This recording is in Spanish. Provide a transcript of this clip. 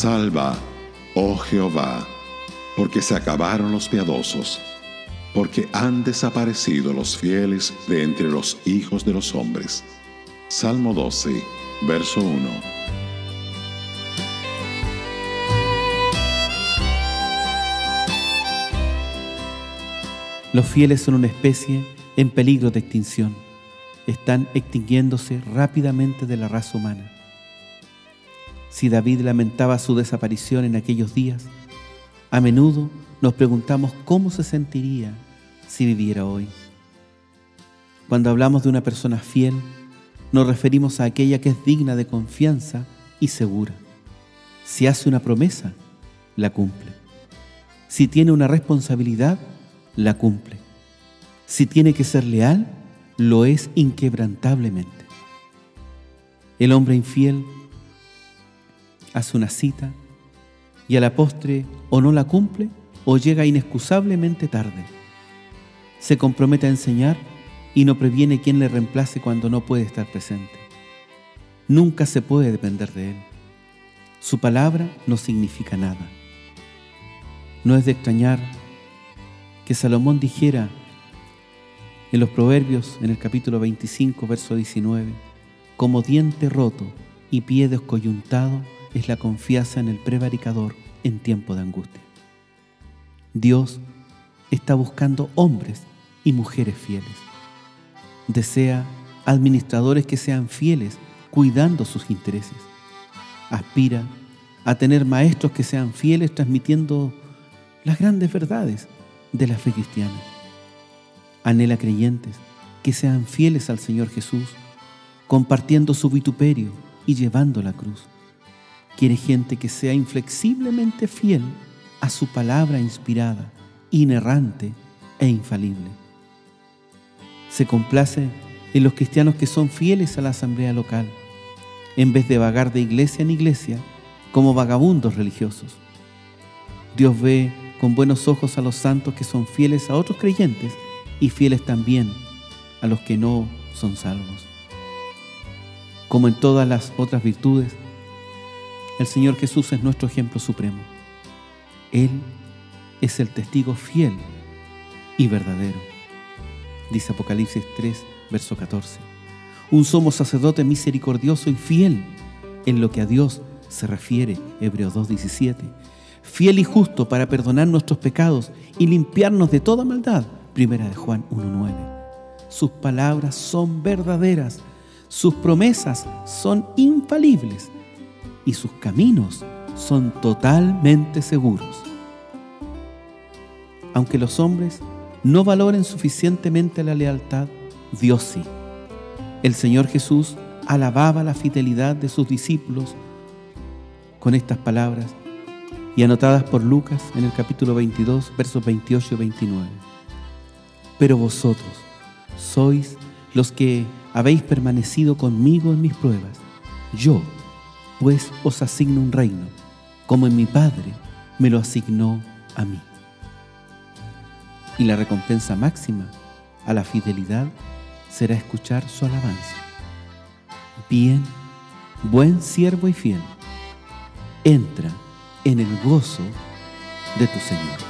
Salva, oh Jehová, porque se acabaron los piadosos, porque han desaparecido los fieles de entre los hijos de los hombres. Salmo 12, verso 1. Los fieles son una especie en peligro de extinción. Están extinguiéndose rápidamente de la raza humana. Si David lamentaba su desaparición en aquellos días, a menudo nos preguntamos cómo se sentiría si viviera hoy. Cuando hablamos de una persona fiel, nos referimos a aquella que es digna de confianza y segura. Si hace una promesa, la cumple. Si tiene una responsabilidad, la cumple. Si tiene que ser leal, lo es inquebrantablemente. El hombre infiel hace una cita y a la postre o no la cumple o llega inexcusablemente tarde. Se compromete a enseñar y no previene quien le reemplace cuando no puede estar presente. Nunca se puede depender de él. Su palabra no significa nada. No es de extrañar que Salomón dijera en los Proverbios, en el capítulo 25, verso 19, como diente roto y pie descoyuntado es la confianza en el prevaricador en tiempo de angustia. Dios está buscando hombres y mujeres fieles. Desea administradores que sean fieles cuidando sus intereses. Aspira a tener maestros que sean fieles transmitiendo las grandes verdades de la fe cristiana. Anhela creyentes que sean fieles al Señor Jesús, compartiendo su vituperio y llevando la cruz. Quiere gente que sea inflexiblemente fiel a su palabra inspirada, inerrante e infalible. Se complace en los cristianos que son fieles a la asamblea local, en vez de vagar de iglesia en iglesia como vagabundos religiosos. Dios ve con buenos ojos a los santos que son fieles a otros creyentes y fieles también a los que no son salvos. Como en todas las otras virtudes, el Señor Jesús es nuestro ejemplo supremo. Él es el testigo fiel y verdadero. Dice Apocalipsis 3, verso 14. Un somos sacerdote misericordioso y fiel en lo que a Dios se refiere, Hebreos 2, 17 fiel y justo para perdonar nuestros pecados y limpiarnos de toda maldad. Primera de Juan 1.9. Sus palabras son verdaderas, sus promesas son infalibles y sus caminos son totalmente seguros. Aunque los hombres no valoren suficientemente la lealtad, Dios sí. El Señor Jesús alababa la fidelidad de sus discípulos con estas palabras y anotadas por Lucas en el capítulo 22, versos 28 y 29. Pero vosotros sois los que habéis permanecido conmigo en mis pruebas. Yo, pues, os asigno un reino, como en mi Padre me lo asignó a mí. Y la recompensa máxima a la fidelidad será escuchar su alabanza. Bien, buen siervo y fiel, entra en el gozo de tu Señor.